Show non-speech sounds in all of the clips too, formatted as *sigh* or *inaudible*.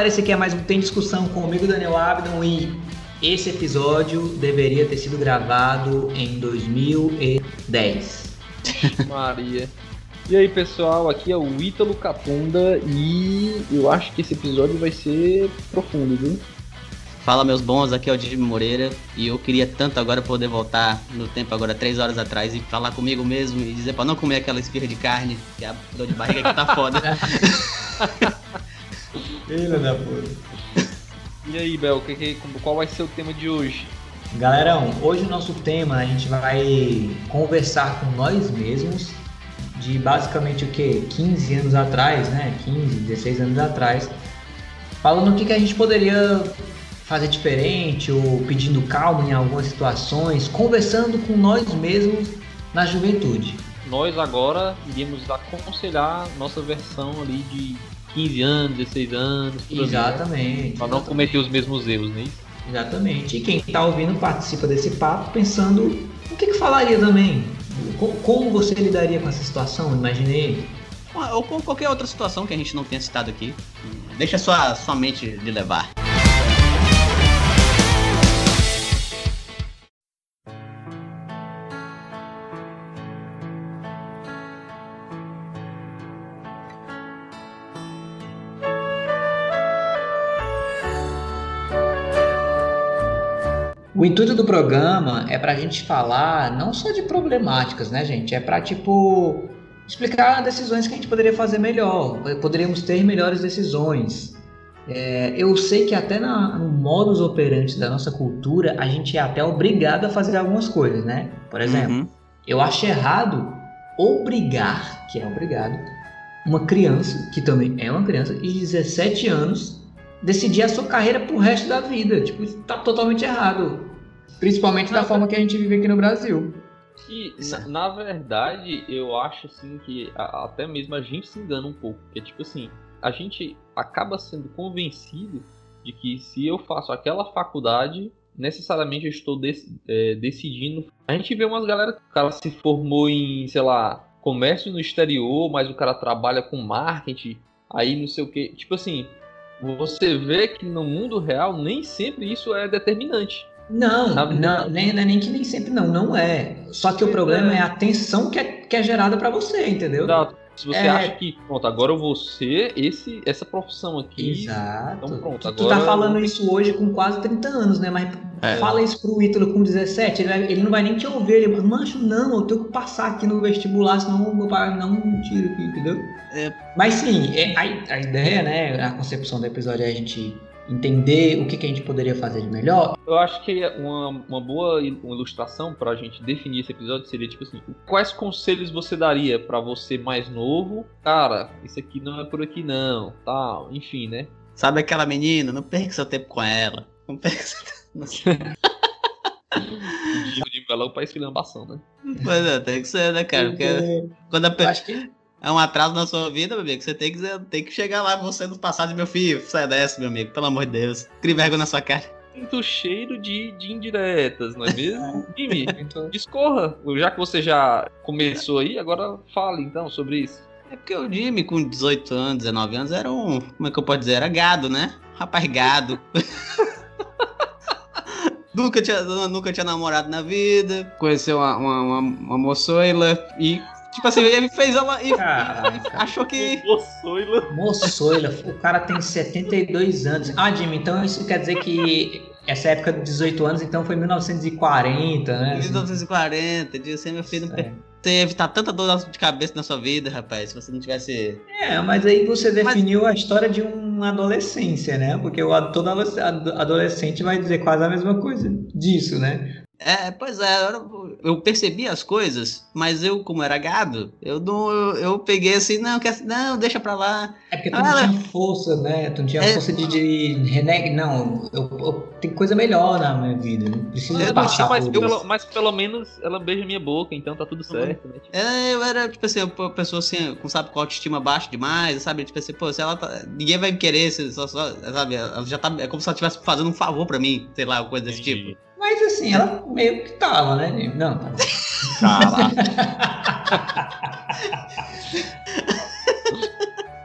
galera, esse aqui é mais um Tem Discussão comigo, Daniel Abdon, e esse episódio deveria ter sido gravado em 2010. *laughs* Maria. E aí, pessoal, aqui é o Ítalo Capunda e eu acho que esse episódio vai ser profundo, viu? Fala meus bons, aqui é o Jimmy Moreira e eu queria tanto agora poder voltar no tempo agora, três horas atrás, e falar comigo mesmo e dizer pra não comer aquela esfirra de carne, que a dor de barriga que tá foda. *laughs* Filha da puta. E aí, Bel, que, que, qual vai ser o tema de hoje? Galerão, hoje o nosso tema a gente vai conversar com nós mesmos de basicamente o que? 15 anos atrás, né? 15, 16 anos atrás, falando o que, que a gente poderia fazer diferente ou pedindo calma em algumas situações, conversando com nós mesmos na juventude. Nós agora iríamos aconselhar nossa versão ali de 15 anos, 16 anos. Exatamente. Para não cometer os mesmos erros, né? Exatamente. E quem está ouvindo participa desse papo pensando o que, que falaria também. Como você lidaria com essa situação? Imaginei. Ou com qualquer outra situação que a gente não tenha citado aqui. Deixa sua, sua mente de levar. O intuito do programa é para a gente falar não só de problemáticas, né, gente? É para, tipo, explicar decisões que a gente poderia fazer melhor, poderíamos ter melhores decisões. É, eu sei que até na, no modus operandi da nossa cultura, a gente é até obrigado a fazer algumas coisas, né? Por exemplo, uhum. eu acho errado obrigar, que é obrigado, uma criança, que também é uma criança, de 17 anos, decidir a sua carreira pro resto da vida. Tipo, tá totalmente errado. Principalmente da forma que a gente vive aqui no Brasil. E, na, na, verdade, eu acho assim que a, até mesmo a gente se engana um pouco. Porque, tipo assim, a gente acaba sendo convencido de que se eu faço aquela faculdade, necessariamente eu estou dec, é, decidindo. A gente vê umas galera que o cara se formou em, sei lá, comércio no exterior, mas o cara trabalha com marketing, aí não sei o que. Tipo assim, você vê que no mundo real nem sempre isso é determinante. Não, não, nem, é nem que nem sempre não, não é. Só que o problema é, é a tensão que é, que é gerada para você, entendeu? Exato. Se você é... acha que, pronto, agora eu vou ser esse, essa profissão aqui. Exato. Então pronto, agora... Tu tá falando isso hoje com quase 30 anos, né? Mas é. fala isso pro Ítalo com 17, ele, vai, ele não vai nem te ouvir. Ele vai, mancho, não, eu tenho que passar aqui no vestibular, senão meu pai não tira aqui, entendeu? É. Mas sim, é, a, a ideia, né, a concepção do episódio é a gente entender o que, que a gente poderia fazer de melhor. Eu acho que uma, uma boa ilustração para a gente definir esse episódio seria tipo assim: quais conselhos você daria para você mais novo? Cara, isso aqui não é por aqui não, tal, enfim, né? Sabe aquela menina? Não perca seu tempo com ela. Não perca seu tempo. de melão *laughs* pra esfilambação, né? Pois é, tem que ser, né, cara? Porque quando a pessoa. Que é um atraso na sua vida, meu amigo. Você tem que, tem que chegar lá, você no passado, meu filho. Sai dessa, meu amigo. Pelo amor de Deus. Crie vergonha na sua cara. Sinto cheiro de, de indiretas, não é mesmo? *laughs* Jimmy, então... discorra. Já que você já começou aí, agora fale então sobre isso. É porque o Jimmy, com 18 anos, 19 anos, era um. Como é que eu posso dizer? Era gado, né? Rapaz gado. *laughs* nunca, tinha, nunca tinha namorado na vida. Conheceu uma, uma, uma, uma moçoila e Tipo assim, ele fez ela e Caraca. achou que. Moçoila. Moçoila. O cara tem 72 anos. Ah, Jimmy, então isso quer dizer que essa época de 18 anos, então foi 1940, né? 1940, dia assim, meu filho, não você evitar tanta dor de cabeça na sua vida, rapaz, se você não tivesse. É, mas aí você definiu mas... a história de uma adolescência, né? Porque o, todo adolescente vai dizer quase a mesma coisa disso, né? É, pois é, eu percebi as coisas, mas eu, como era gado, eu não, eu, eu peguei assim, não, quer, não, deixa pra lá. É porque tu ah, não ela... tinha força, né? Tu não tinha é... força de, de reneg... Não, eu, eu, tem coisa melhor na minha vida, não precisa é, passar mas, por pelo, mas pelo menos ela beija minha boca, então tá tudo certo, né? Tipo... É, eu era, tipo assim, uma pessoa assim, com, sabe, com autoestima baixa demais, sabe? Tipo assim, pô, se ela tá... Ninguém vai me querer, só, só, sabe? Ela já tá... É como se ela estivesse fazendo um favor pra mim, sei lá, coisa desse Entendi. tipo. Mas assim, ela meio que tava, né? Não, tá Cala. *laughs*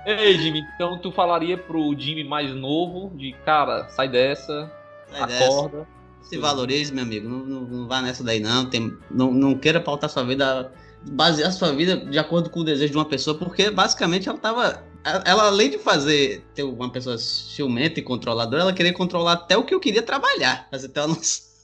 aí, Jimmy, então tu falaria pro Jimmy mais novo de cara, sai dessa, sai acorda. Dessa. Se valorize, meu amigo. Não, não, não vá nessa daí, não. Tem, não. Não queira pautar sua vida, basear sua vida de acordo com o desejo de uma pessoa, porque basicamente ela tava. Ela, além de fazer ter uma pessoa ciumenta e controladora, ela queria controlar até o que eu queria trabalhar. Fazer até não,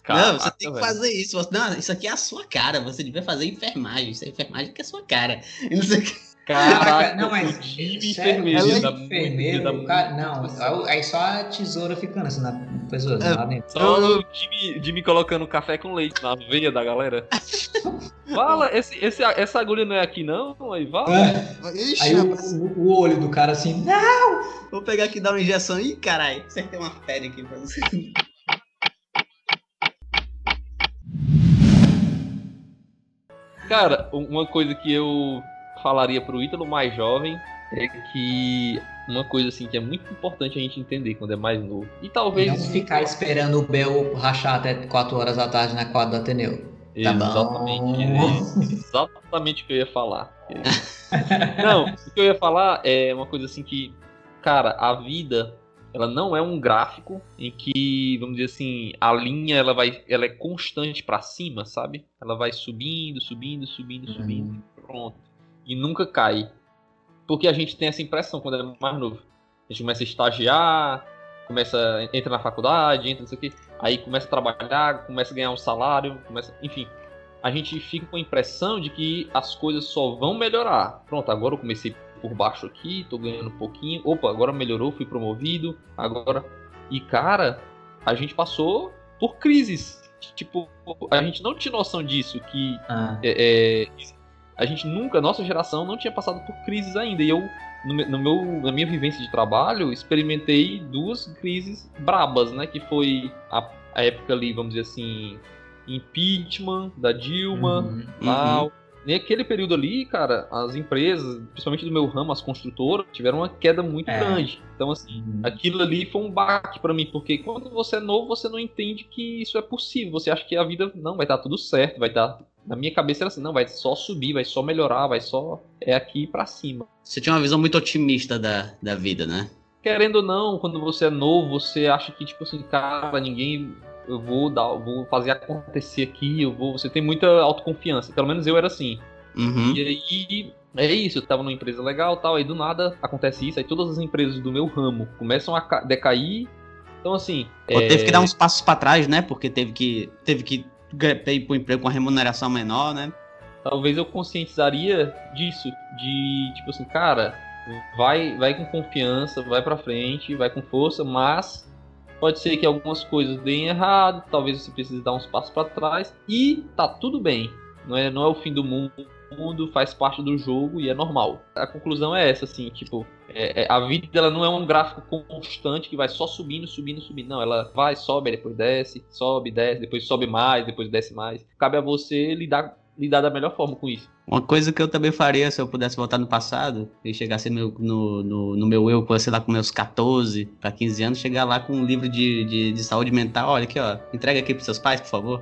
Caraca, não, você tem que velho. fazer isso. Não, isso aqui é a sua cara. Você devia fazer enfermagem. Isso é enfermagem que é a sua cara. E não sei o que. Caraca, não, mas time enfermeiro, é enfermeiro, cara, não, aí só a tesoura ficando assim na pessoa, é, lá dentro. Só o Jimmy, Jimmy colocando café com leite na veia da galera. *laughs* Fala, esse, esse, essa agulha não é aqui não? Aí fala. É. aí o, o, olho do cara assim, não! Vou pegar aqui e dar uma injeção. Ih, caralho, você tem uma fé aqui pra você. Cara, uma coisa que eu falaria pro Ítalo mais jovem é que uma coisa assim que é muito importante a gente entender quando é mais novo. E talvez. Não ficar esperando o Bel rachar até 4 horas da tarde na quadra do Ateneu. Tá exatamente, é exatamente o que eu ia falar. *laughs* não, o que eu ia falar é uma coisa assim que, cara, a vida ela não é um gráfico em que, vamos dizer assim, a linha ela vai, ela é constante para cima, sabe? Ela vai subindo, subindo, subindo, uhum. subindo, pronto e nunca cai. Porque a gente tem essa impressão quando é mais novo. A gente começa a estagiar, começa, entra na faculdade, entra isso aqui, aí começa a trabalhar, começa a ganhar um salário, começa, enfim. A gente fica com a impressão de que as coisas só vão melhorar. Pronto, agora eu comecei por baixo aqui, tô ganhando um pouquinho. Opa, agora melhorou, fui promovido. Agora. E cara, a gente passou por crises. Tipo, a gente não tinha noção disso, que ah. é, é, a gente nunca, nossa geração não tinha passado por crises ainda. E eu, no, meu, na minha vivência de trabalho, experimentei duas crises brabas, né? Que foi a, a época ali, vamos dizer assim, impeachment da Dilma, uhum, tal. Uhum. Naquele período ali, cara, as empresas, principalmente do meu ramo, as construtoras, tiveram uma queda muito é. grande. Então, assim, uhum. aquilo ali foi um baque para mim, porque quando você é novo, você não entende que isso é possível. Você acha que a vida, não, vai dar tudo certo, vai dar na minha cabeça era assim, não, vai só subir, vai só melhorar, vai só é aqui para cima. Você tinha uma visão muito otimista da, da vida, né? Querendo ou não, quando você é novo, você acha que tipo assim, cara, ninguém eu vou dar, vou fazer acontecer aqui, eu vou, você tem muita autoconfiança. Pelo menos eu era assim. Uhum. E aí é isso, eu tava numa empresa legal, tal, aí do nada acontece isso, aí todas as empresas do meu ramo começam a decair. Então assim, é... teve que dar uns passos para trás, né? Porque teve que teve que ir pro emprego com a remuneração menor, né? Talvez eu conscientizaria disso, de tipo assim, cara, vai, vai com confiança, vai para frente, vai com força, mas pode ser que algumas coisas deem errado, talvez você precise dar uns passos para trás e tá tudo bem. Não é, não é o fim do mundo, mundo faz parte do jogo e é normal. A conclusão é essa, assim, tipo, é, é, a vida ela não é um gráfico constante que vai só subindo, subindo, subindo. Não, ela vai, sobe, depois desce, sobe, desce, depois sobe mais, depois desce mais. Cabe a você lidar, lidar da melhor forma com isso. Uma coisa que eu também faria se eu pudesse voltar no passado e chegasse no, no, no, no meu eu, sei lá, com meus 14 para 15 anos, chegar lá com um livro de, de, de, saúde mental. Olha aqui, ó, entrega aqui pros seus pais, por favor.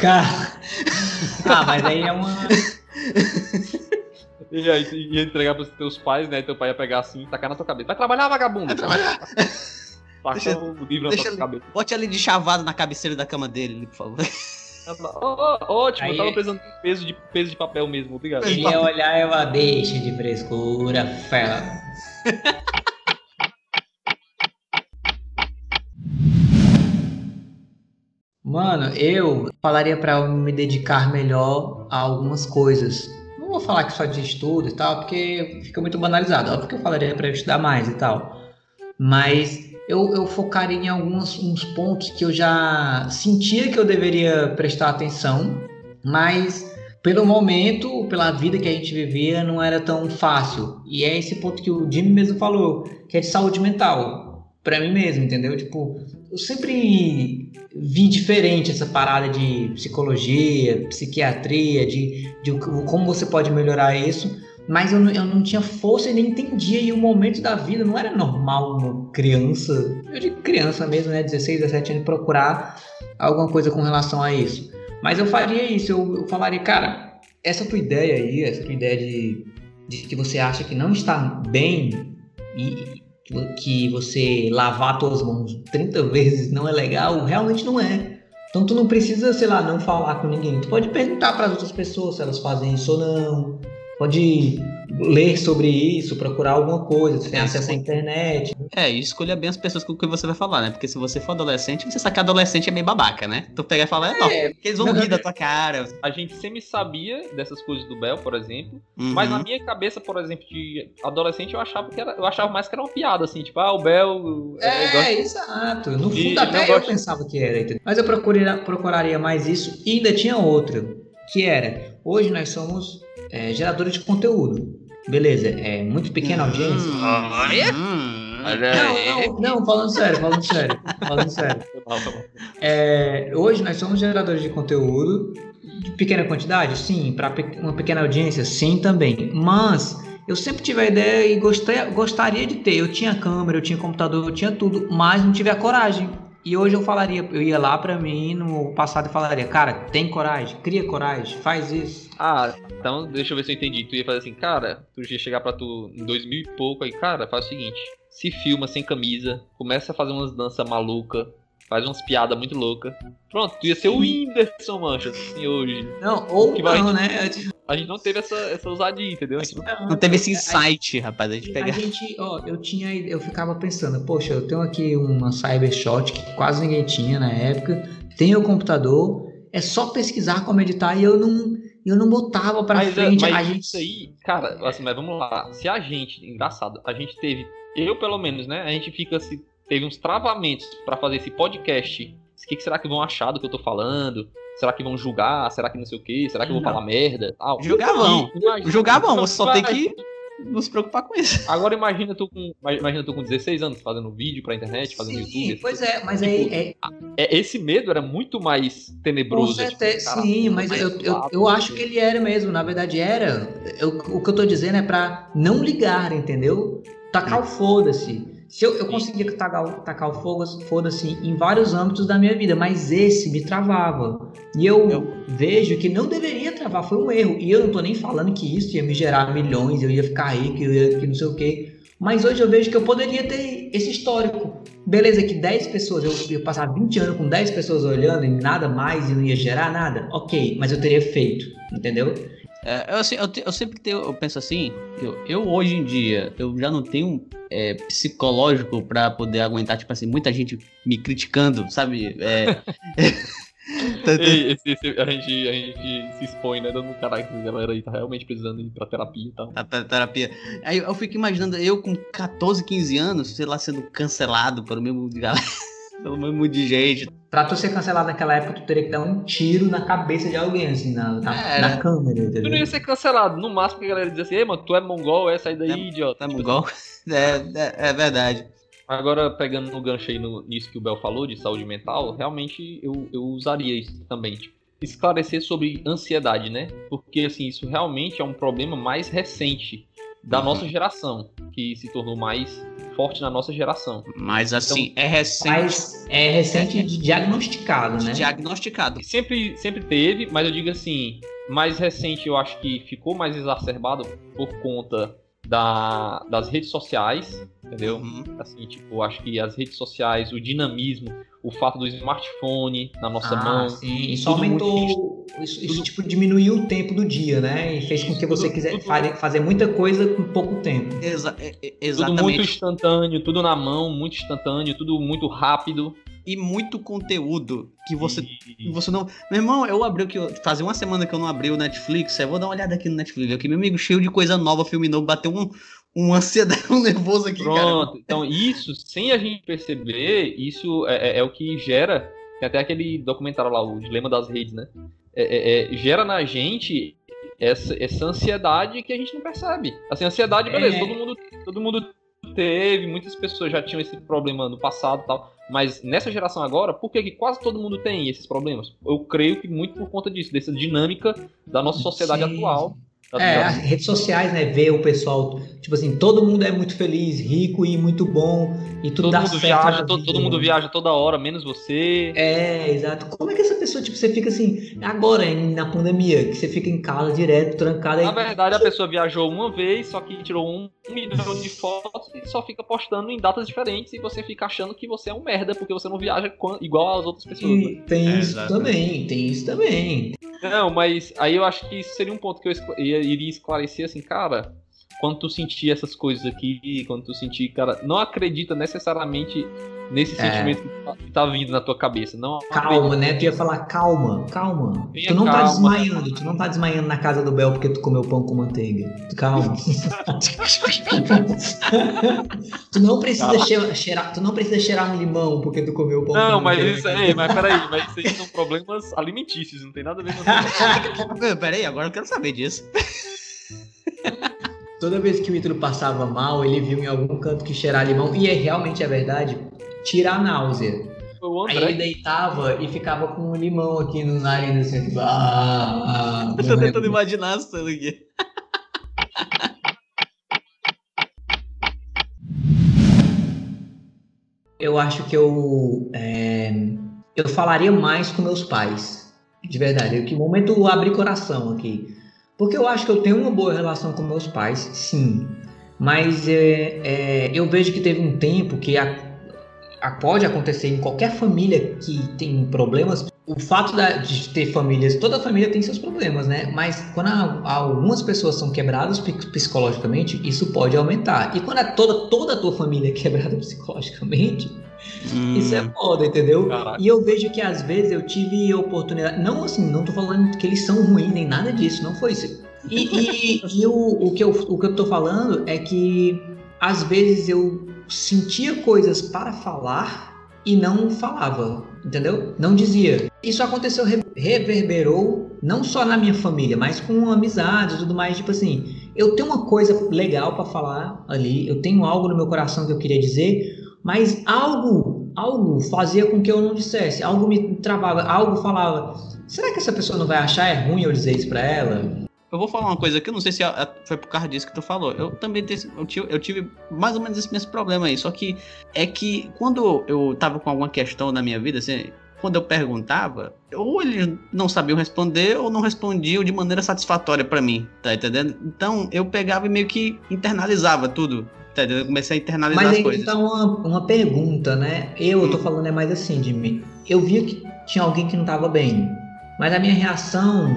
Cara. *laughs* ah, mas aí é uma. *laughs* E aí ia entregar pros teus pais, né? Teu pai ia pegar assim e tacar na tua cabeça. Vai trabalhar, vagabundo! Vai trabalhar! deixa, o livro na tua cabeça. Bote ali de chavado na cabeceira da cama dele, por favor. Oh, ótimo, aí, eu tava precisando de peso de, peso de papel mesmo, obrigado. Ele ia olhar ela, deixa de frescura, fela. Mano, eu falaria para me dedicar melhor a algumas coisas. Não vou falar que só de estudo e tal, porque fica muito banalizado. Óbvio que eu falaria para eu estudar mais e tal. Mas eu, eu focaria em alguns uns pontos que eu já sentia que eu deveria prestar atenção, mas pelo momento, pela vida que a gente vivia, não era tão fácil. E é esse ponto que o Jimmy mesmo falou, que é de saúde mental. Para mim mesmo, entendeu? Tipo, eu sempre vi diferente essa parada de psicologia, psiquiatria, de, de como você pode melhorar isso mas eu não, eu não tinha força e nem entendia. E o momento da vida não era normal uma criança, eu digo criança mesmo, né, 16, 17 anos, procurar alguma coisa com relação a isso. Mas eu faria isso, eu, eu falaria, cara, essa tua ideia aí, essa tua ideia de, de que você acha que não está bem, e que você lavar suas mãos 30 vezes não é legal, realmente não é. Então tu não precisa, sei lá, não falar com ninguém. Tu pode perguntar para as outras pessoas se elas fazem isso ou não. Pode ler sobre isso, procurar alguma coisa, você tem é, acesso à internet. É, e escolha bem as pessoas com quem você vai falar, né? Porque se você for adolescente, você sabe que adolescente é meio babaca, né? Tu pega e fala, é, não, porque eles vão rir da tua cara. A gente sempre sabia dessas coisas do Bel, por exemplo, uhum. mas na minha cabeça, por exemplo, de adolescente, eu achava que era, eu achava mais que era uma piada, assim, tipo, ah, o Bel... É, é gosto... exato. No fundo, e, até eu, gosto... pensava que era, entendeu? Mas eu procuraria, procuraria mais isso e ainda tinha outra, que era, hoje nós somos é, geradores de conteúdo. Beleza, é muito pequena audiência. Olha! Hum, não, não, não, falando sério, falando sério, falando sério. É, hoje nós somos geradores de conteúdo de pequena quantidade, sim, para uma pequena audiência, sim também. Mas eu sempre tive a ideia e gostei, gostaria de ter. Eu tinha câmera, eu tinha computador, eu tinha tudo, mas não tive a coragem. E hoje eu falaria, eu ia lá para mim no passado e falaria, cara, tem coragem, cria coragem, faz isso. Ah, então deixa eu ver se eu entendi. Tu ia fazer assim, cara, tu ia chegar pra tu em dois mil e pouco aí, cara, faz o seguinte, se filma sem camisa, começa a fazer umas danças maluca, faz umas piadas muito loucas. Pronto, tu ia ser o Whindersson Mancha, assim, hoje. Não, ou que vai, não, né? *laughs* A gente não teve essa, essa ousadia, entendeu? Não, não, teve esse insight, a, rapaz, a gente pegar. A gente, ó, eu tinha, eu ficava pensando, poxa, eu tenho aqui uma Cybershot que quase ninguém tinha na época, tenho o computador, é só pesquisar como editar e eu não eu não botava pra mas, é, frente. Mas a gente... isso aí, cara, assim, mas vamos lá. Se a gente, engraçado, a gente teve, eu pelo menos, né? A gente fica se teve uns travamentos para fazer esse podcast. O que, que, será que vão achar do que eu tô falando? Será que vão julgar? Será que não sei o quê? Será que eu vou falar merda? Ah, julgar vão. Julgar vão, você só tem que não se preocupar com isso. Agora imagina tu com, imagina tu com 16 anos fazendo vídeo pra internet, fazendo sim, YouTube. Pois é, mas tipo, aí. É... é... Esse medo era muito mais tenebroso. Com certeza, tipo, sim, mas eu, eu, eu, acho que ele era mesmo. Na verdade, era. Eu, o que eu tô dizendo é pra não ligar, entendeu? Tacar o foda-se. Se eu, eu conseguia tacar, tacar o fogo, foda-se, em vários âmbitos da minha vida, mas esse me travava. E eu, eu, vejo que não deveria travar, foi um erro. E eu não tô nem falando que isso ia me gerar milhões, eu ia ficar rico, eu ia que não sei o quê. Mas hoje eu vejo que eu poderia ter esse histórico. Beleza, que 10 pessoas, eu ia passar 20 anos com 10 pessoas olhando e nada mais e não ia gerar nada. Ok, mas eu teria feito, entendeu? É, eu, assim, eu, eu, sempre tenho, eu penso assim, eu, eu, hoje em dia, eu já não tenho é, psicológico para poder aguentar, tipo assim, muita gente me criticando, sabe? É, *laughs* Ei, esse, esse, a, gente, a gente se expõe, né? Dando caralho que a galera aí tá realmente precisando ir pra terapia e tal. Pra terapia. Aí eu fico imaginando, eu com 14, 15 anos, sei lá, sendo cancelado pelo mesmo de galera. Pelo mesmo de gente. Pra tu ser cancelado naquela época, tu teria que dar um tiro na cabeça de alguém, assim, na, na, é, na câmera, entendeu? Tu não ia ser cancelado. No máximo que a galera dizia assim, ei, mano, tu é mongol, é, sai daí, é, idiota. É mongol? *laughs* É, é, é, verdade. Agora, pegando no gancho aí no, nisso que o Bel falou, de saúde mental, realmente eu, eu usaria isso também, tipo, esclarecer sobre ansiedade, né? Porque, assim, isso realmente é um problema mais recente da uhum. nossa geração, que se tornou mais forte na nossa geração. Mas assim, então, é recente. Mas é recente de diagnosticado, né? Diagnosticado. Sempre, sempre teve, mas eu digo assim, mais recente eu acho que ficou mais exacerbado por conta da, das redes sociais, entendeu? Uhum. Assim, tipo, acho que as redes sociais, o dinamismo, o fato do smartphone na nossa ah, mão. Sim, isso aumentou. Isso, isso, tipo, diminuiu o tempo do dia, né? E fez com que você quisesse fazer muita coisa com pouco tempo. Exa exatamente. Tudo muito instantâneo, tudo na mão, muito instantâneo, tudo muito rápido e muito conteúdo que você, e... você não. Meu irmão, eu abri o que. Fazia uma semana que eu não abri o Netflix. Eu vou dar uma olhada aqui no Netflix. Aqui, meu amigo, cheio de coisa nova, filme novo, bateu um, um ansiedade, *laughs* um nervoso aqui, Pronto. Cara. Então, isso, sem a gente perceber, isso é, é, é, o que gera. Tem até aquele documentário lá, o Dilema das Redes, né? É, é, é gera na gente essa, essa ansiedade que a gente não percebe. Assim, ansiedade, beleza, é. todo mundo, todo mundo teve, muitas pessoas já tinham esse problema no passado e tal. Mas nessa geração agora, por que, que quase todo mundo tem esses problemas? Eu creio que muito por conta disso, dessa dinâmica da nossa sociedade Sim. atual. É, as redes sociais, né? Ver o pessoal, tipo assim, todo mundo é muito feliz, rico e muito bom, e tudo todo dá mundo certo. Viaja, todo, todo, mundo viaja toda hora, menos você. É, exato. Como é que essa pessoa, tipo, você fica assim, agora, na pandemia, que você fica em casa direto, trancado. Na verdade, a pessoa viajou uma vez, só que tirou um milhão de fotos e só fica postando em datas diferentes e você fica achando que você é um merda porque você não viaja igual às outras pessoas. E né? tem é, isso também, tem isso também. Não, mas aí eu acho que isso seria um ponto que eu iria esclarecer assim, cara quando tu sentir essas coisas aqui, quando tu sentir, cara, não acredita necessariamente nesse é. sentimento que tá, que tá, vindo na tua cabeça. Não calma, né? Tu ia falar calma, calma. Tu não tá calma, tá desmaiando, tu não tá desmaiando na casa do Bel porque tu comeu pão com manteiga. Calma. *laughs* tu não precisa cheirar, cheirar, tu não precisa cheirar um limão porque tu comeu pão não, com mas manteiga. Isso, aí, mas peraí, mas isso aí são problemas alimentícios, não tem nada a ver com *laughs* Peraí, agora eu quero saber disso. *laughs* Toda vez que o Ítalo passava mal, ele viu em algum canto que cheirar limão, e é, realmente é verdade, tira a náusea. Aí ele deitava e ficava com um limão aqui no nariz, assim, tipo, ah, ah, Eu tô tentando imaginar a cena aqui. Eu acho que eu, é, eu falaria mais com meus pais, de verdade. Que momento abrir coração aqui. Porque eu acho que eu tenho uma boa relação com meus pais, sim. Mas é, é, eu vejo que teve um tempo que a, a, pode acontecer em qualquer família que tem problemas. O fato da, de ter famílias, toda família tem seus problemas, né? Mas quando a, algumas pessoas são quebradas psicologicamente, isso pode aumentar. E quando a toda, toda a tua família é quebrada *laughs* psicologicamente, Hum. Isso é foda, entendeu? Caraca. E eu vejo que às vezes eu tive oportunidade. Não assim, não tô falando que eles são ruins nem nada disso, não foi isso. E, e, *laughs* e o, o, que eu, o que eu tô falando é que às vezes eu sentia coisas para falar e não falava, entendeu? Não dizia. Isso aconteceu, reverberou não só na minha família, mas com amizades e tudo mais. Tipo assim, eu tenho uma coisa legal para falar ali, eu tenho algo no meu coração que eu queria dizer, mas algo, algo fazia com que eu não dissesse, algo me travava, algo falava. Será que essa pessoa não vai achar é ruim eu dizer isso para ela? Eu vou falar uma coisa que eu não sei se foi por causa disso que tu falou. Eu também tive, eu tive mais ou menos esse mesmo problema aí. Só que é que quando eu tava com alguma questão na minha vida, assim, quando eu perguntava, ou eles não sabiam responder ou não respondiam de maneira satisfatória para mim, tá entendendo? Então eu pegava e meio que internalizava tudo. Tá, eu comecei a internalizar Mas as coisas. Mas então uma, uma pergunta, né? Eu, eu tô falando é mais assim de mim. Eu via que tinha alguém que não tava bem. Mas a minha reação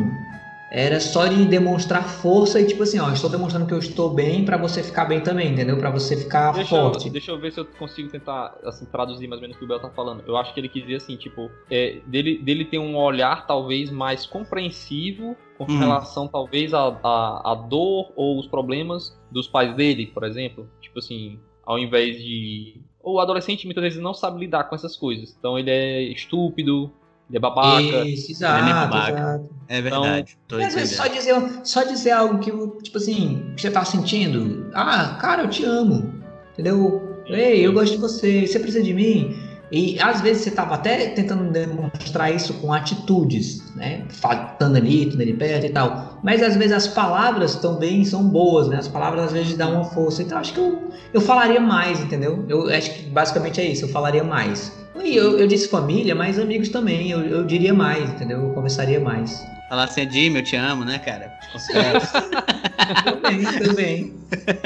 era só de demonstrar força e tipo assim, ó, estou demonstrando que eu estou bem para você ficar bem também, entendeu? Para você ficar deixa forte. Eu, deixa eu ver se eu consigo tentar assim traduzir mais ou menos o que o Bel tá falando. Eu acho que ele quis dizer assim, tipo, é, dele dele ter um olhar talvez mais compreensivo com hum. relação talvez à a, a, dor ou os problemas dos pais dele, por exemplo. Tipo assim, ao invés de o adolescente muitas vezes não sabe lidar com essas coisas. Então ele é estúpido, ele é babaca. Isso, exato, é babaca. Exato. É verdade. Então, às vezes só dizer, só dizer algo que, tipo assim, que você tá sentindo. Ah, cara, eu te amo. Entendeu? Ei, eu gosto de você. Você precisa de mim? E às vezes você tava até tentando demonstrar isso com atitudes, né? Faltando ali, estando ali perto e tal. Mas às vezes as palavras também são boas, né? As palavras às vezes dão uma força. Então acho que eu, eu falaria mais, entendeu? Eu acho que basicamente é isso, eu falaria mais. E eu, eu disse família, mas amigos também, eu, eu diria mais, entendeu? Eu conversaria mais. Falar assim, Jimmy, eu te amo, né, cara? *laughs* É. também, também.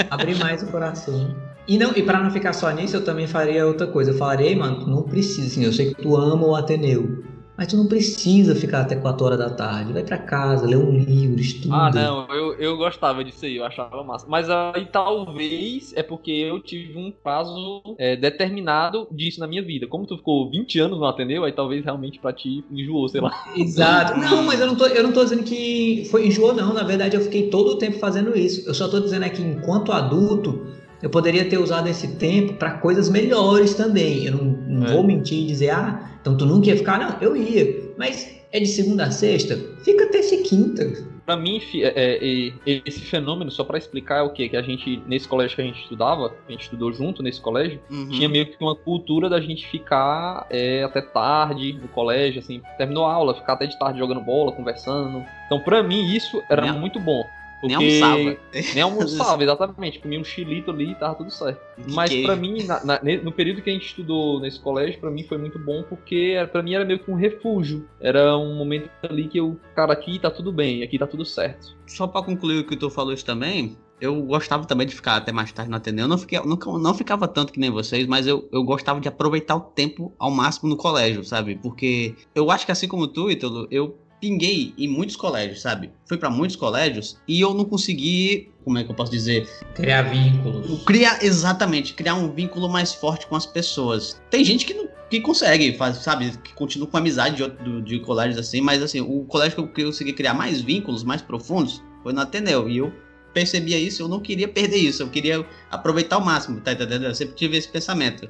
Abrir mais o coração. E, não, e para não ficar só nisso, eu também faria outra coisa. Eu falaria, mano, não precisa, assim, eu sei que tu ama o Ateneu. Mas tu não precisa ficar até 4 horas da tarde. Vai para casa, lê um livro, estuda. Ah, não, eu, eu gostava disso aí, eu achava massa. Mas aí talvez é porque eu tive um prazo é, determinado disso na minha vida. Como tu ficou 20 anos no Ateneu, aí talvez realmente pra ti enjoou, sei lá. Exato. *laughs* Não, mas eu não tô, eu não tô dizendo que foi enjoou, não. Na verdade, eu fiquei todo o tempo fazendo isso. Eu só tô dizendo é que enquanto adulto eu poderia ter usado esse tempo para coisas melhores também. Eu não, não é. vou mentir e dizer, ah, então tu nunca ia ficar. Não, eu ia. Mas é de segunda a sexta? Fica terça e quinta. Para mim, é, é, esse fenômeno, só para explicar, é o quê? Que a gente, nesse colégio que a gente estudava, a gente estudou junto nesse colégio, uhum. tinha meio que uma cultura da gente ficar é, até tarde no colégio, assim, terminou a aula, ficar até de tarde jogando bola, conversando. Então, para mim, isso era muito bom. Porque... Nem almoçava. Nem almoçava, exatamente. Comia um chilito ali e tava tudo certo. Mas para mim, na, na, no período que a gente estudou nesse colégio, para mim foi muito bom porque para mim era meio que um refúgio. Era um momento ali que eu, cara, aqui tá tudo bem, aqui tá tudo certo. Só para concluir o que tu falou isso também, eu gostava também de ficar até mais tarde no Ateneu. Eu não, fiquei, não, não ficava tanto que nem vocês, mas eu, eu gostava de aproveitar o tempo ao máximo no colégio, sabe? Porque eu acho que assim como tu, Ítalo, eu pinguei em muitos colégios, sabe? Fui para muitos colégios e eu não consegui, como é que eu posso dizer? Criar vínculos. Criar, exatamente, criar um vínculo mais forte com as pessoas. Tem gente que não, que consegue, faz, sabe, que continua com amizade de, de, de colégios assim, mas assim, o colégio que eu consegui criar mais vínculos, mais profundos, foi no Ateneu. E eu percebia isso, eu não queria perder isso, eu queria aproveitar ao máximo, tá entendendo? Eu sempre tive esse pensamento.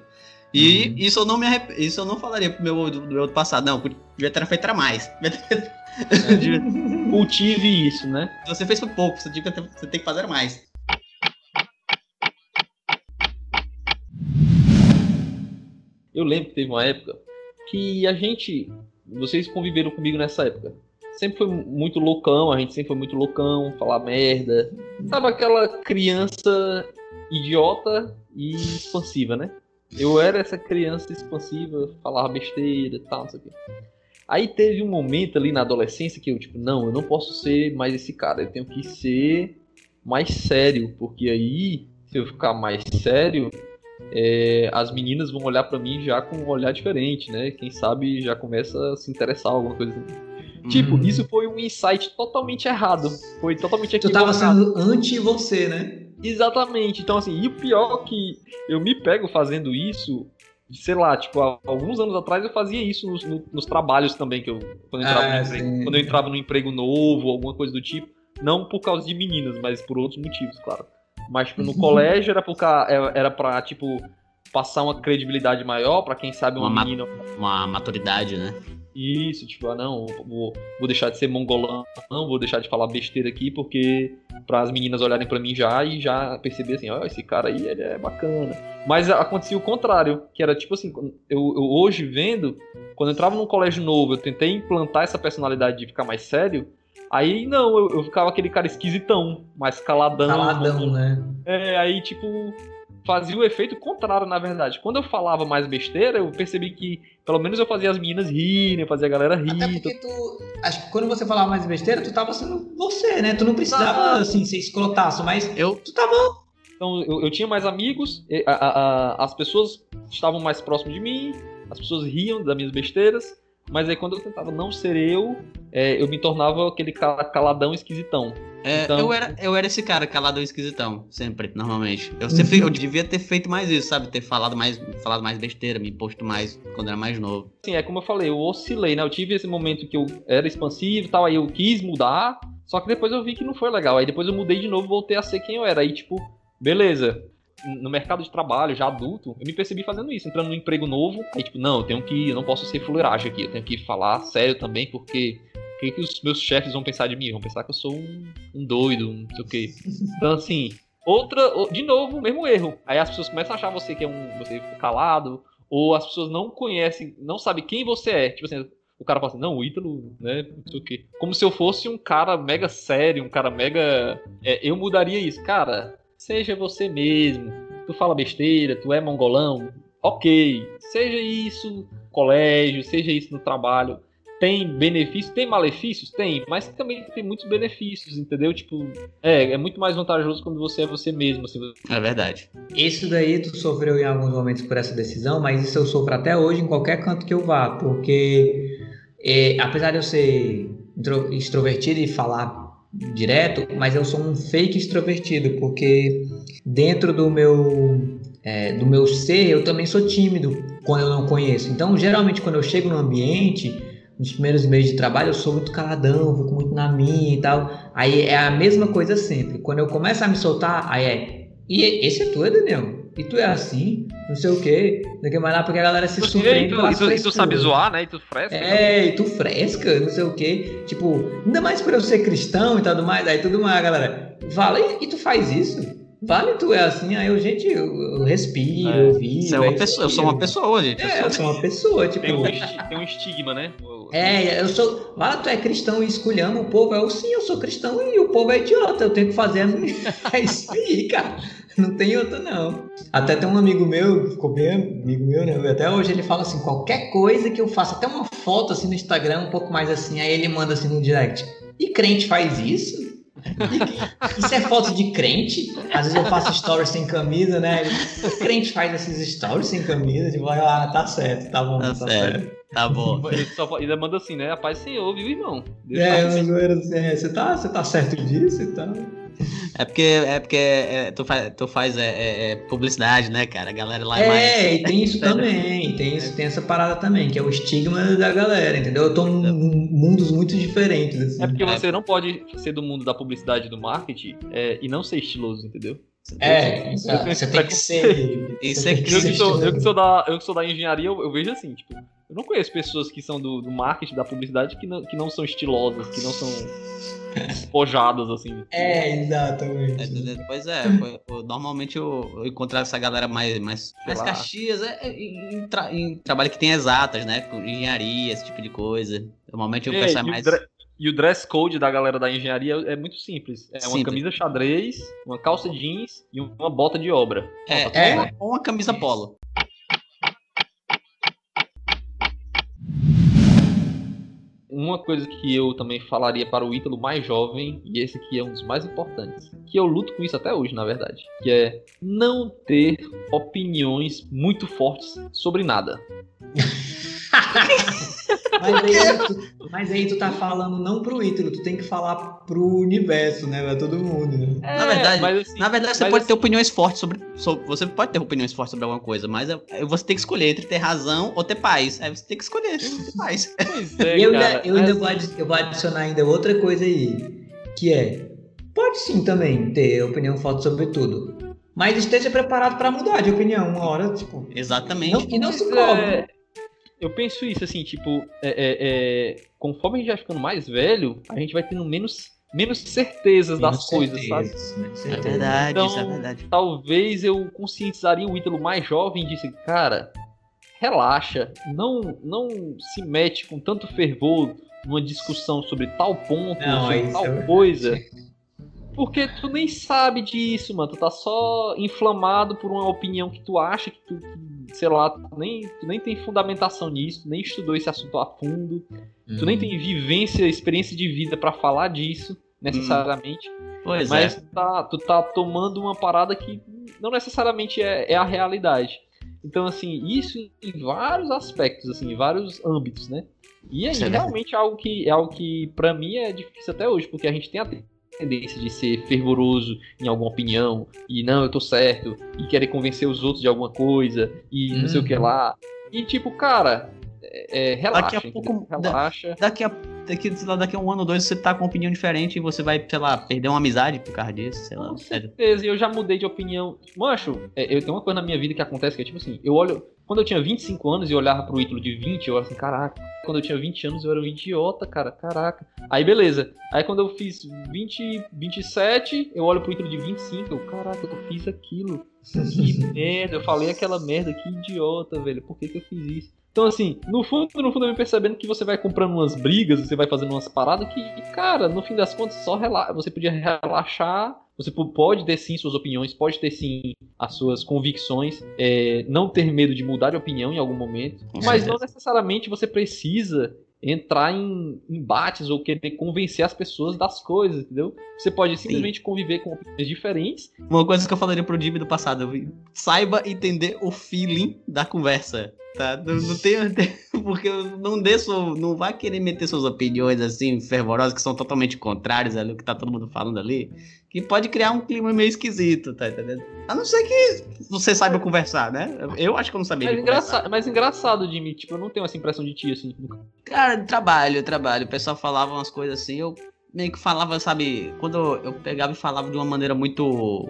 E uhum. isso eu não me arrep... isso eu não falaria pro meu do, outro passado, não, devia ter feito mais. *laughs* É. Cultive isso, né? Você fez por pouco, você, devia ter, você tem que fazer mais. Eu lembro que teve uma época que a gente. Vocês conviveram comigo nessa época. Sempre foi muito loucão, a gente sempre foi muito loucão, falar merda. Sabe aquela criança idiota e expansiva, né? Eu era essa criança expansiva, falava besteira e tal, não sei o quê. Aí teve um momento ali na adolescência que eu, tipo, não, eu não posso ser mais esse cara, eu tenho que ser mais sério, porque aí, se eu ficar mais sério, é, as meninas vão olhar para mim já com um olhar diferente, né? Quem sabe já começa a se interessar alguma coisa assim. Tipo, uhum. isso foi um insight totalmente errado. Foi totalmente equivocado. Tu tava sendo anti você, né? Exatamente. Então, assim, e o pior é que eu me pego fazendo isso, sei lá, tipo, há alguns anos atrás eu fazia isso nos, nos trabalhos também, que eu quando eu, entrava ah, no emprego, quando eu entrava num emprego novo, alguma coisa do tipo. Não por causa de meninas, mas por outros motivos, claro. Mas tipo, no colégio era, por, era pra, tipo, passar uma credibilidade maior para quem sabe uma, uma menina. Uma maturidade, né? Isso, tipo, ah, não, vou, vou deixar de ser mongolão, não, vou deixar de falar besteira aqui, porque para as meninas olharem para mim já e já perceber assim, ó, oh, esse cara aí, ele é bacana. Mas acontecia o contrário, que era tipo assim, eu, eu hoje vendo, quando eu entrava num colégio novo, eu tentei implantar essa personalidade de ficar mais sério, Aí não, eu, eu, ficava aquele cara esquisitão, mais caladão. Caladão, né? É, aí tipo, fazia o efeito contrário, na verdade. Quando eu falava mais besteira, eu percebi que pelo menos eu fazia as meninas rirem, eu fazia a galera rir. Até porque tu. Acho que quando você falava mais besteira, tu tava sendo você, né? Tu não precisava, ah, assim, ser escrotaço, mas eu. Tu tava. Então, eu, eu tinha mais amigos, a, a, a, as pessoas estavam mais próximas de mim, as pessoas riam das minhas besteiras. Mas aí quando eu tentava não ser eu, é, eu me tornava aquele caladão esquisitão. É, então... eu, era, eu era esse cara caladão esquisitão, sempre, normalmente. Eu sempre eu devia ter feito mais isso, sabe? Ter falado mais, falado mais besteira, me posto mais quando era mais novo. Sim, é como eu falei, eu oscilei, né? Eu tive esse momento que eu era expansivo e tal, aí eu quis mudar, só que depois eu vi que não foi legal. Aí depois eu mudei de novo, voltei a ser quem eu era. Aí, tipo, beleza, no mercado de trabalho, já adulto, eu me percebi fazendo isso, entrando num emprego novo, aí tipo, não, eu tenho que, eu não posso ser fuleiragem aqui, eu tenho que falar sério também, porque o que, que os meus chefes vão pensar de mim? Vão pensar que eu sou um, um doido, um não sei o quê. Então, assim, outra, de novo, o mesmo erro. Aí as pessoas começam a achar você que é um, você calado, ou as pessoas não conhecem, não sabem quem você é. Tipo assim, o cara fala assim, não, o Ítalo, né, não sei o quê. Como se eu fosse um cara mega sério, um cara mega... É, eu mudaria isso. Cara, Seja você mesmo. Tu fala besteira, tu é mongolão. Ok. Seja isso colégio, seja isso no trabalho. Tem benefícios, tem malefícios? Tem, mas também tem muitos benefícios, entendeu? Tipo, é, é muito mais vantajoso quando você é você mesmo. Assim. É verdade. Isso daí tu sofreu em alguns momentos por essa decisão, mas isso eu sofro até hoje em qualquer canto que eu vá, porque é, apesar de eu ser extrovertido e falar direto, mas eu sou um fake extrovertido, porque dentro do meu é, do meu ser eu também sou tímido quando eu não conheço. Então, geralmente quando eu chego no ambiente, nos primeiros meses de trabalho eu sou muito caladão, fico muito na minha e tal. Aí é a mesma coisa sempre. Quando eu começo a me soltar, aí é. E esse é tu, Daniel? E tu é assim? Não sei o quê. Não que mais lá porque a galera se surpreende. E tu, e, tu, e tu sabe zoar, né? E tu fresca. É, e tu fresca, não sei o quê. Tipo, ainda mais por eu ser cristão e tudo mais. Aí tudo mais, galera. Fala, e, tu faz isso? Vale, tu é assim, aí eu, gente, eu, eu respiro, é. eu vivo. Você é uma pessoa, eu sou uma pessoa, gente. É, eu sou uma pessoa, tipo. Tem um, tem um estigma, né? É, eu sou. Ah, tu é cristão e esculhama o povo. Eu sim, eu sou cristão e o povo é idiota. Eu tenho que fazer. É isso aí, cara. Não tem outra, não. Até tem um amigo meu, ficou bem amigo meu, né? Até hoje ele fala assim: qualquer coisa que eu faça, até uma foto assim no Instagram, um pouco mais assim, aí ele manda assim no direct. E crente faz isso? Isso é foto de crente? Às vezes eu faço stories sem camisa, né? O crente faz esses stories sem camisa, tipo, ah, tá certo, tá bom, tá, tá certo. certo. Tá bom. *laughs* Ele só ainda manda assim, né? A paz Senhor, viu, irmão? Deixa é, mas assim, é, você tá, você tá certo disso e tal. É porque, é porque é, tu faz, tu faz é, é, é publicidade, né, cara? A galera lá é, é mais. É, e tem isso também. Tem, isso, tem essa parada também, que é o estigma da galera, entendeu? Eu tô em mundos muito diferentes. Assim. É porque você não pode ser do mundo da publicidade e do marketing e não ser estiloso, entendeu? É. Você tem que ser. *laughs* Isso é que eu, que sou, eu, que sou da, eu que sou da engenharia, eu, eu vejo assim, tipo, eu não conheço pessoas que são do, do marketing, da publicidade, que não, que não são estilosas, que não são despojadas, assim. É, exatamente. É, pois é, foi, normalmente eu, eu encontro essa galera mais, mais, mais caxias é, é, em, tra, em, trabalho que tem exatas, né? Com engenharia, esse tipo de coisa. Normalmente o pessoal é mais. E o dress code da galera da engenharia é muito simples. É uma simples. camisa xadrez, uma calça jeans e uma bota de obra. É, é, ou uma camisa polo. Uma coisa que eu também falaria para o Ítalo mais jovem, e esse aqui é um dos mais importantes, que eu luto com isso até hoje, na verdade, que é não ter opiniões muito fortes sobre nada. *laughs* Mas aí, tu, mas aí tu tá falando não pro Ítalo, tu tem que falar pro universo, né? Pra todo mundo, né? É, na verdade, assim, na verdade você pode assim, ter opiniões fortes sobre, sobre, Você pode ter opiniões fortes sobre alguma coisa, mas é, é, você tem que escolher entre ter razão ou ter paz. Aí você tem que escolher ter paz. *laughs* Pois é, eu, cara, ainda, eu ainda vou, eu vou adicionar ainda outra coisa aí, que é. Pode sim também ter opinião forte sobre tudo. Mas esteja preparado para mudar de opinião uma hora, tipo. Exatamente. Não, e não se cobre. É, eu penso isso, assim, tipo, é, é, é, conforme a gente vai ficando mais velho, a gente vai tendo menos, menos certezas menos das coisas, sabe? É verdade, então, isso é verdade. Talvez eu conscientizaria o Ítalo mais jovem e disse, cara, relaxa, não, não se mete com tanto fervor numa discussão sobre tal ponto, não, sobre tal é coisa. Porque tu nem sabe disso, mano. Tu tá só inflamado por uma opinião que tu acha que tu, sei lá, tu nem, tu nem tem fundamentação nisso, tu nem estudou esse assunto a fundo, uhum. tu nem uhum. tem vivência, experiência de vida para falar disso, necessariamente. Uhum. Pois Mas é. tu, tá, tu tá tomando uma parada que não necessariamente é, é a realidade. Então, assim, isso em vários aspectos, assim, em vários âmbitos, né? E aí, é realmente é algo que, é algo que para mim é difícil até hoje, porque a gente tem a tendência de ser fervoroso em alguma opinião e não, eu tô certo, e querer convencer os outros de alguma coisa e não sei o que uhum. lá. E tipo, cara, é, é, relaxa. Daqui a pouco, relaxa. daqui a daqui, lá, daqui a um ano ou dois você tá com uma opinião diferente e você vai, sei lá, perder uma amizade por causa disso, sei lá. Com certeza, eu já mudei de opinião. Mancho, é, eu tenho uma coisa na minha vida que acontece que é tipo assim, eu olho. Quando eu tinha 25 anos e olhava pro Ítalo de 20, eu era assim, caraca. Quando eu tinha 20 anos eu era um idiota, cara, caraca. Aí beleza. Aí quando eu fiz 20, 27, eu olho pro Ítalo de 25, eu, caraca, eu fiz aquilo. Que *laughs* merda, eu falei aquela merda, que idiota, velho. Por que, que eu fiz isso? Então, assim, no fundo, no fundo, eu me percebendo que você vai comprando umas brigas, você vai fazendo umas paradas que, cara, no fim das contas, só relaxa. Você podia relaxar. Você pode ter sim suas opiniões, pode ter sim as suas convicções, é, não ter medo de mudar de opinião em algum momento, mas não necessariamente você precisa entrar em embates ou querer convencer as pessoas das coisas, entendeu? Você pode simplesmente Sim. conviver com opiniões diferentes. Uma coisa que eu falaria pro Jimmy do passado, saiba entender o feeling da conversa. Tá? Não, não tem, *laughs* porque não dê sua, não vai querer meter suas opiniões assim fervorosas que são totalmente contrárias ali o que tá todo mundo falando ali, que pode criar um clima meio esquisito, tá entendendo? A não ser que você saiba conversar, né? Eu acho que eu não sabia. Mas, engraçado, mas engraçado, Jimmy, tipo, eu não tenho essa impressão de ti assim. Cara, trabalho, trabalho. O pessoal falava umas coisas assim, eu meio que falava, sabe, quando eu pegava e falava de uma maneira muito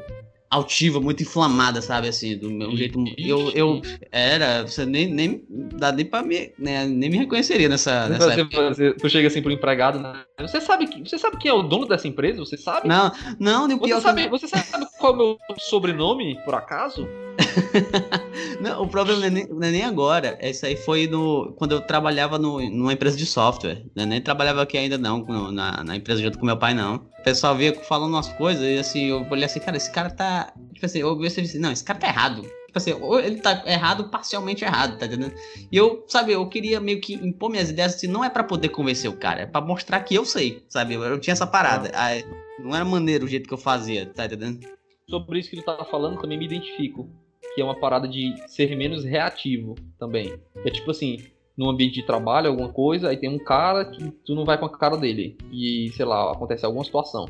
altiva, muito inflamada, sabe? Assim, do meu jeito. Eu, eu era, você nem, nem dá nem pra me, né, nem me reconheceria nessa. nessa você, você, tu chega assim pro empregado, né? Você sabe, que, você sabe quem é o dono dessa empresa? Você sabe? Não, não, nem você sabe, você sabe qual é o meu sobrenome, por acaso? *laughs* não, o problema não é, nem, não é, nem, agora. Isso aí foi no, quando eu trabalhava no, numa empresa de software. Eu nem trabalhava aqui ainda não, na, na empresa junto com meu pai, não. O pessoal via falando umas coisas e assim, eu olhei assim, cara, esse cara tá. Tipo assim, eu vi assim, não, esse cara tá errado. Tipo assim, ou ele tá errado, parcialmente errado, tá entendendo? E eu, sabe, eu queria meio que impor minhas ideias assim, não é para poder convencer o cara, é pra mostrar que eu sei, sabe? Eu, eu tinha essa parada. Aí, não era maneiro o jeito que eu fazia, tá entendendo? Sobre isso que ele tava falando, também me identifico que é uma parada de ser menos reativo também. É tipo assim, num ambiente de trabalho, alguma coisa, aí tem um cara que tu não vai com a cara dele. E, sei lá, acontece alguma situação.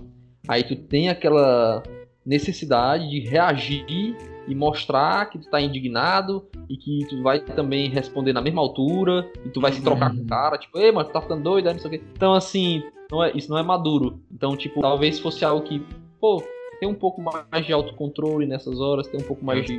Aí tu tem aquela necessidade de reagir e mostrar que tu tá indignado e que tu vai também responder na mesma altura e tu vai se trocar uhum. com o cara, tipo, ei, mano, tu tá ficando doido, não sei o quê. Então, assim, não é, isso não é maduro. Então, tipo, talvez fosse algo que, pô, ter um pouco mais de autocontrole nessas horas, ter um pouco mais de.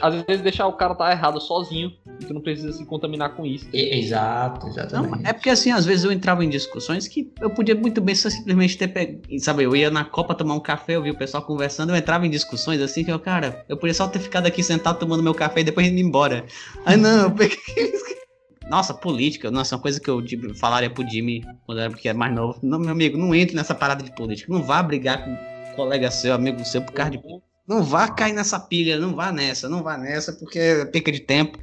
Às vezes deixar o cara estar tá errado sozinho e tu não precisa se contaminar com isso. Exato, exatamente. Não, é porque assim, às vezes eu entrava em discussões que eu podia muito bem só simplesmente ter pego. Sabe, eu ia na Copa tomar um café, eu vi o pessoal conversando, eu entrava em discussões assim que eu, cara, eu podia só ter ficado aqui sentado tomando meu café e depois indo embora. Aí não, eu peguei. *laughs* Nossa, política, nossa, uma coisa que eu tipo, falaria pro Jimmy quando era porque é mais novo. Não, meu amigo, não entre nessa parada de política. Não vá brigar com colega seu, amigo seu, por causa de. Não vá cair nessa pilha, não vá nessa, não vá nessa, porque é perca de tempo.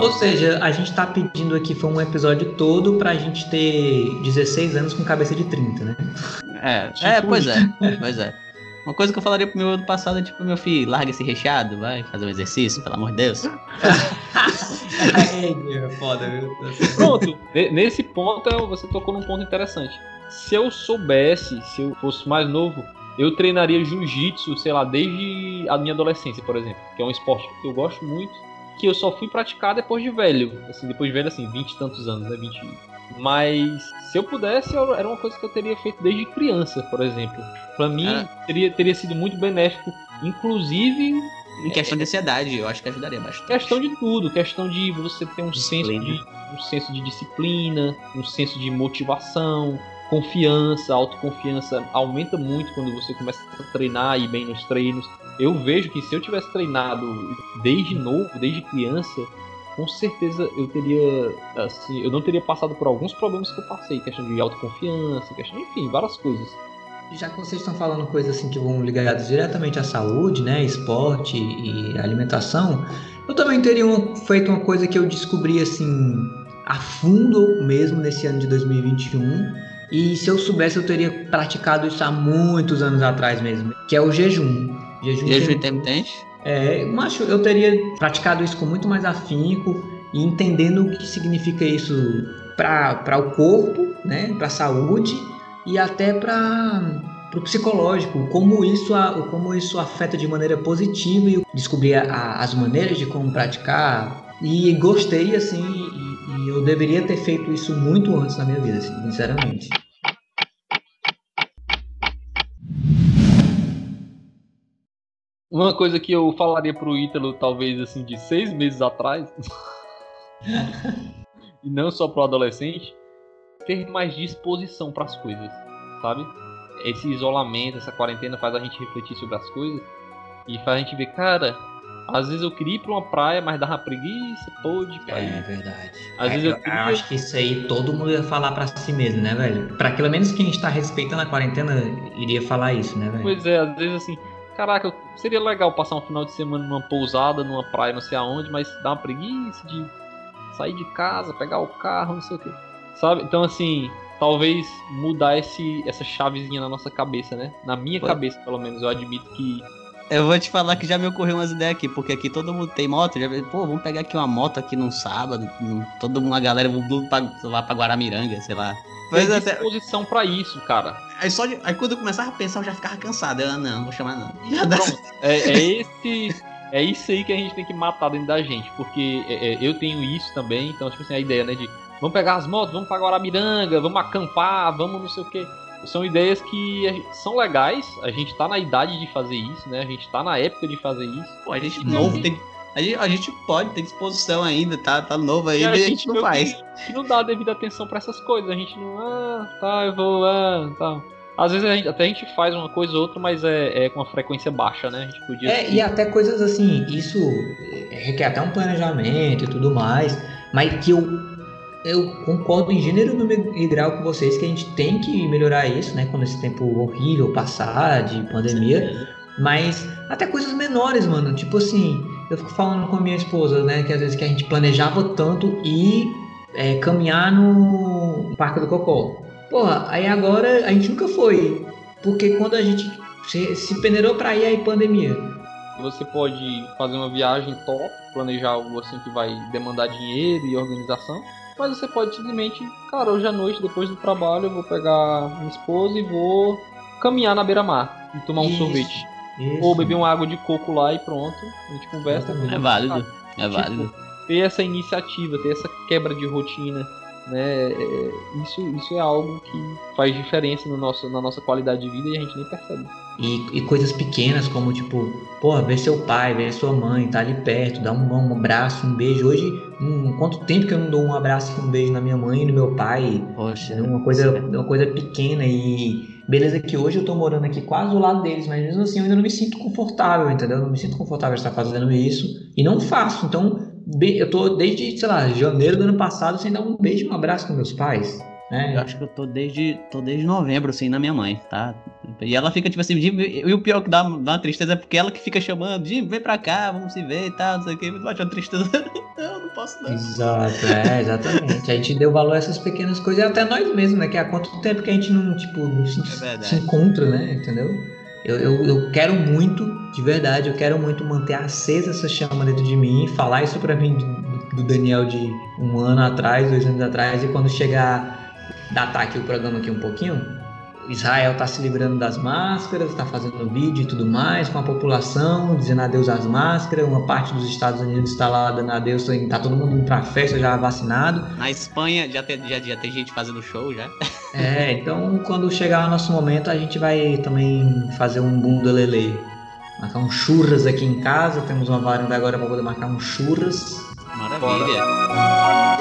Ou seja, a gente tá pedindo aqui, foi um episódio todo pra gente ter 16 anos com cabeça de 30, né? É, tipo é pois é, pois é. Uma coisa que eu falaria pro meu ano passado é tipo, meu filho, larga esse recheado, vai fazer um exercício, pelo amor de Deus. *laughs* é, foda, viu? Pronto, nesse ponto você tocou num ponto interessante. Se eu soubesse, se eu fosse mais novo, eu treinaria jiu-jitsu, sei lá, desde a minha adolescência, por exemplo, que é um esporte que eu gosto muito, que eu só fui praticar depois de velho, assim, depois de velho, assim, 20 e tantos anos, né, 20, mas se eu pudesse, era uma coisa que eu teria feito desde criança, por exemplo. Para mim, é. teria, teria sido muito benéfico, inclusive. Em questão é, de ansiedade, eu acho que ajudaria bastante. Questão de tudo, questão de você ter um senso de, um senso de disciplina, um senso de motivação, confiança, autoconfiança aumenta muito quando você começa a treinar e bem nos treinos. Eu vejo que se eu tivesse treinado desde novo, desde criança, com certeza eu teria, assim, eu não teria passado por alguns problemas que eu passei, questão de autoconfiança, questão, enfim, várias coisas. Já que vocês estão falando coisas assim que vão ligadas diretamente à saúde, né, esporte e alimentação, eu também teria feito uma coisa que eu descobri assim a fundo mesmo nesse ano de 2021. E se eu soubesse, eu teria praticado isso há muitos anos atrás mesmo, que é o jejum. Jejum, jejum intermitente? É, macho, eu teria praticado isso com muito mais afinco e entendendo o que significa isso para o corpo, né, para a saúde e até para o psicológico, como isso, como isso afeta de maneira positiva e descobrir a, as maneiras de como praticar e gostei assim e, e eu deveria ter feito isso muito antes na minha vida, assim, sinceramente. Uma coisa que eu falaria pro Ítalo, talvez assim, de seis meses atrás, *laughs* e não só pro adolescente, ter mais disposição para as coisas, sabe? Esse isolamento, essa quarentena faz a gente refletir sobre as coisas e faz a gente ver, cara, às vezes eu queria ir pra uma praia, mas dava preguiça, pode, cara. É verdade. Às é, vezes eu, queria... eu, acho que isso aí todo mundo ia falar pra si mesmo, né, velho? Pra pelo menos quem está respeitando a quarentena iria falar isso, né, velho? Pois é, às vezes assim, caraca, seria legal passar um final de semana numa pousada, numa praia, não sei aonde, mas dá uma preguiça de sair de casa, pegar o carro, não sei o que. Sabe? Então, assim, talvez mudar esse, essa chavezinha na nossa cabeça, né? Na minha Pô. cabeça, pelo menos, eu admito que. Eu vou te falar que já me ocorreu umas ideias aqui, porque aqui todo mundo tem moto, já pô, vamos pegar aqui uma moto aqui num sábado, todo mundo, a galera, vamos lá pra Guaramiranga, sei lá. Mas tem até... disposição pra isso, cara. Aí, só de... aí quando eu começava a pensar, eu já ficava cansado. Eu, não, vou chamar não. Pronto. É, é, esse... É isso aí que a gente tem que matar dentro da gente. Porque é, é, eu tenho isso também. Então, tipo assim, a ideia, né, de... Vamos pegar as motos, vamos pra Guaramiranga, vamos acampar, vamos não sei o quê. São ideias que são legais, a gente tá na idade de fazer isso, né? A gente tá na época de fazer isso. Pô, a gente novo tem a gente, a gente pode, tem disposição ainda, tá, tá novo ainda e a gente, não faz. Que, *laughs* não dá devida atenção para essas coisas, a gente não, ah, tá, eu vou, ah, tá. Às vezes a gente, até a gente faz uma coisa ou outra, mas é, é com uma frequência baixa, né? A gente podia. É, e até coisas assim, isso requer até um planejamento e tudo mais, mas que eu, eu concordo em gênero e grau com vocês que a gente tem que melhorar isso, né? Quando esse tempo horrível passar de pandemia. Mas até coisas menores, mano. Tipo assim, eu fico falando com a minha esposa, né? Que às vezes que a gente planejava tanto ir é, caminhar no Parque do Cocó. Porra, aí agora a gente nunca foi. Porque quando a gente se, se peneirou pra ir, aí pandemia. Você pode fazer uma viagem top, planejar algo assim que vai demandar dinheiro e organização. Mas você pode simplesmente, cara, hoje à noite, depois do trabalho, eu vou pegar minha esposa e vou caminhar na beira-mar e tomar um Isso. sorvete. Isso. Ou beber uma água de coco lá e pronto. A gente conversa. É válido. É tipo, válido. Ter essa iniciativa, ter essa quebra de rotina né? É, isso, isso é algo que faz diferença no nosso, na nossa qualidade de vida e a gente nem percebe. E, e coisas pequenas como tipo, pô, ver seu pai, ver sua mãe, tá ali perto, dar um, um abraço, um beijo. Hoje, um, quanto tempo que eu não dou um abraço e um beijo na minha mãe e no meu pai? Poxa, é uma coisa, uma coisa pequena e beleza que hoje eu tô morando aqui quase do lado deles, mas mesmo assim eu ainda não me sinto confortável, entendeu? Eu não me sinto confortável de estar fazendo isso e não faço. Então, eu tô desde, sei lá, janeiro do ano passado sem dar um beijo um abraço com meus pais. Né? Eu acho que eu tô desde, tô desde novembro, assim, na minha mãe, tá? E ela fica, tipo assim, e o pior que dá, dá uma tristeza é porque ela que fica chamando, de vem pra cá, vamos se ver e tal, não sei o que, bate uma tristeza. *laughs* não, não posso não. Exato, é, exatamente. a gente deu valor a essas pequenas coisas, até nós mesmos, né? Que há quanto tempo que a gente não, tipo, não se, é se encontra, né? Entendeu? Eu, eu, eu, quero muito, de verdade, eu quero muito manter acesa essa chama dentro de mim, falar isso para mim do, Daniel de um ano atrás, dois anos atrás, e quando chegar, datar aqui o programa aqui um pouquinho, Israel está se livrando das máscaras, está fazendo vídeo e tudo mais com a população, dizendo adeus às máscaras. Uma parte dos Estados Unidos está lá dando adeus, está todo mundo indo para festa já vacinado. Na Espanha já tem, já, já tem gente fazendo show já. É, então quando chegar o nosso momento a gente vai também fazer um bunda lele. Marcar um churras aqui em casa, temos uma varanda agora para poder marcar um churras. Maravilha. Bora.